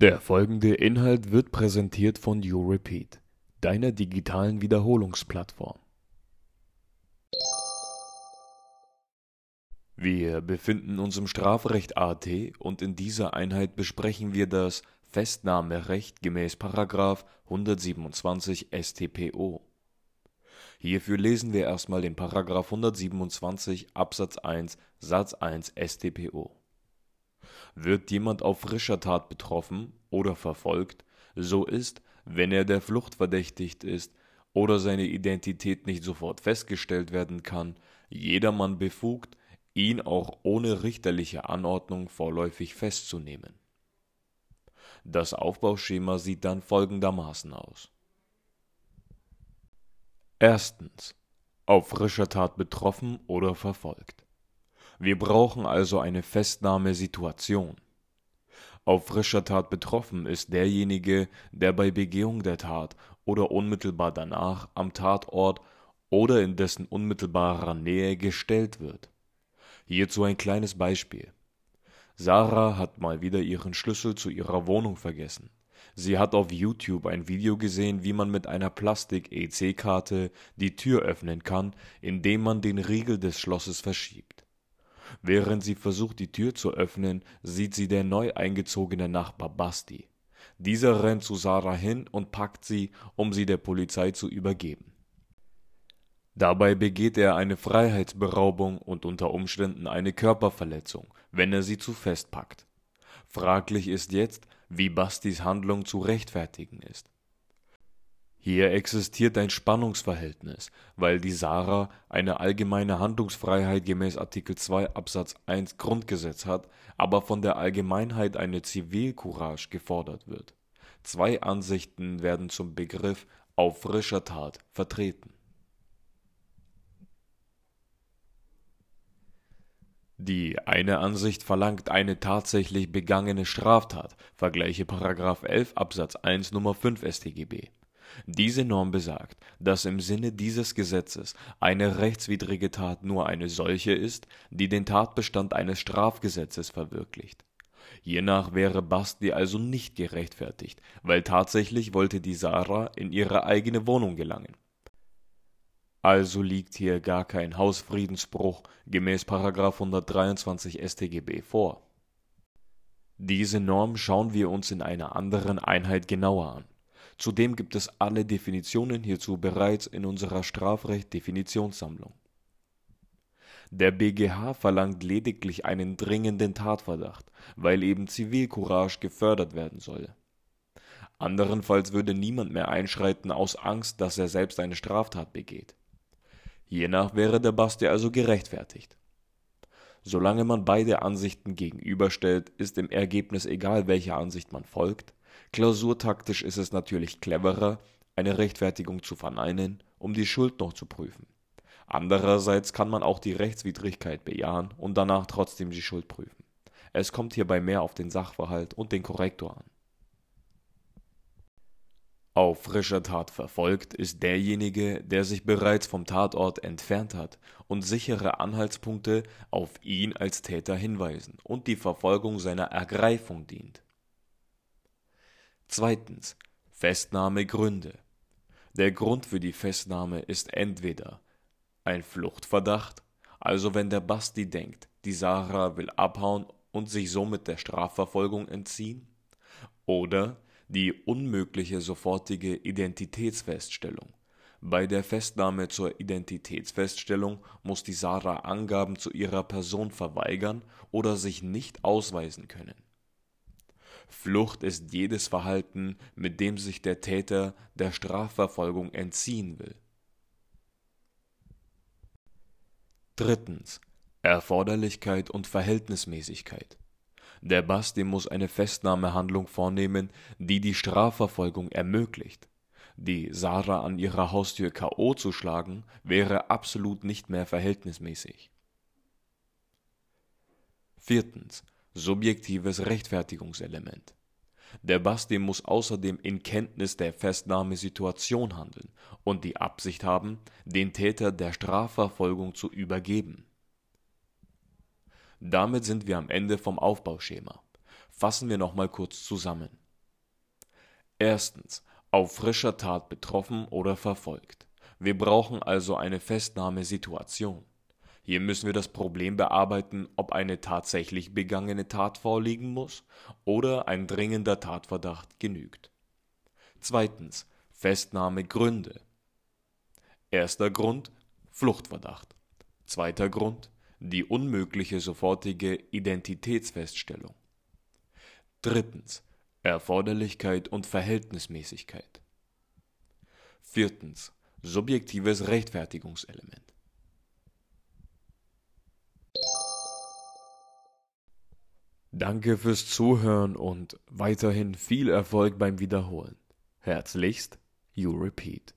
Der folgende Inhalt wird präsentiert von YouRepeat, deiner digitalen Wiederholungsplattform. Wir befinden uns im Strafrecht AT und in dieser Einheit besprechen wir das Festnahmerecht gemäß § 127 StPO. Hierfür lesen wir erstmal den § 127 Absatz 1 Satz 1 StPO. Wird jemand auf frischer Tat betroffen oder verfolgt, so ist, wenn er der Flucht verdächtigt ist oder seine Identität nicht sofort festgestellt werden kann, jedermann befugt, ihn auch ohne richterliche Anordnung vorläufig festzunehmen. Das Aufbauschema sieht dann folgendermaßen aus: Erstens. Auf frischer Tat betroffen oder verfolgt. Wir brauchen also eine Festnahmesituation. Auf frischer Tat betroffen ist derjenige, der bei Begehung der Tat oder unmittelbar danach am Tatort oder in dessen unmittelbarer Nähe gestellt wird. Hierzu ein kleines Beispiel. Sarah hat mal wieder ihren Schlüssel zu ihrer Wohnung vergessen. Sie hat auf YouTube ein Video gesehen, wie man mit einer Plastik-EC-Karte die Tür öffnen kann, indem man den Riegel des Schlosses verschiebt. Während sie versucht, die Tür zu öffnen, sieht sie der neu eingezogene Nachbar Basti. Dieser rennt zu Sarah hin und packt sie, um sie der Polizei zu übergeben. Dabei begeht er eine Freiheitsberaubung und unter Umständen eine Körperverletzung, wenn er sie zu fest packt. Fraglich ist jetzt, wie Bastis Handlung zu rechtfertigen ist. Hier existiert ein Spannungsverhältnis, weil die Sarah eine allgemeine Handlungsfreiheit gemäß Artikel 2 Absatz 1 Grundgesetz hat, aber von der Allgemeinheit eine Zivilcourage gefordert wird. Zwei Ansichten werden zum Begriff auf frischer Tat vertreten Die eine Ansicht verlangt eine tatsächlich begangene Straftat (vgl. § 11 Abs. 1 Nr. 5 StGB). Diese Norm besagt, dass im Sinne dieses Gesetzes eine rechtswidrige Tat nur eine solche ist, die den Tatbestand eines Strafgesetzes verwirklicht. Hiernach wäre Basti also nicht gerechtfertigt, weil tatsächlich wollte die Sarah in ihre eigene Wohnung gelangen also liegt hier gar kein Hausfriedensbruch gemäß § 123 StGB vor. Diese Norm schauen wir uns in einer anderen Einheit genauer an. Zudem gibt es alle Definitionen hierzu bereits in unserer Strafrecht-Definitionssammlung. Der BGH verlangt lediglich einen dringenden Tatverdacht, weil eben Zivilcourage gefördert werden soll. Anderenfalls würde niemand mehr einschreiten aus Angst, dass er selbst eine Straftat begeht Hiernach wäre der Basti also gerechtfertigt. Solange man beide Ansichten gegenüberstellt, ist im Ergebnis egal, welcher Ansicht man folgt. Klausurtaktisch ist es natürlich cleverer, eine Rechtfertigung zu verneinen, um die Schuld noch zu prüfen. Andererseits kann man auch die Rechtswidrigkeit bejahen und danach trotzdem die Schuld prüfen. Es kommt hierbei mehr auf den Sachverhalt und den Korrektor an auf frischer Tat verfolgt ist derjenige, der sich bereits vom Tatort entfernt hat und sichere Anhaltspunkte auf ihn als Täter hinweisen und die Verfolgung seiner Ergreifung dient. Zweitens Festnahmegründe. Der Grund für die Festnahme ist entweder ein Fluchtverdacht, also wenn der Basti denkt, die Sarah will abhauen und sich somit der Strafverfolgung entziehen, oder die unmögliche sofortige Identitätsfeststellung. Bei der Festnahme zur Identitätsfeststellung muss die Sarah Angaben zu ihrer Person verweigern oder sich nicht ausweisen können. Flucht ist jedes Verhalten, mit dem sich der Täter der Strafverfolgung entziehen will. Drittens Erforderlichkeit und Verhältnismäßigkeit der Basti muss eine Festnahmehandlung vornehmen, die die Strafverfolgung ermöglicht. Die Sarah an ihrer Haustür K.O. zu schlagen, wäre absolut nicht mehr verhältnismäßig. Viertens. Subjektives Rechtfertigungselement. Der Basti muss außerdem in Kenntnis der Festnahmesituation handeln und die Absicht haben, den Täter der Strafverfolgung zu übergeben damit sind wir am Ende vom Aufbauschema. Fassen wir nochmal kurz zusammen. Erstens. Auf frischer Tat betroffen oder verfolgt. Wir brauchen also eine Festnahmesituation. Hier müssen wir das Problem bearbeiten, ob eine tatsächlich begangene Tat vorliegen muss oder ein dringender Tatverdacht genügt. Zweitens. Festnahmegründe. Erster Grund Fluchtverdacht. Zweiter Grund die unmögliche sofortige Identitätsfeststellung. Drittens. Erforderlichkeit und Verhältnismäßigkeit. Viertens. Subjektives Rechtfertigungselement. Danke fürs Zuhören und weiterhin viel Erfolg beim Wiederholen. Herzlichst, You Repeat.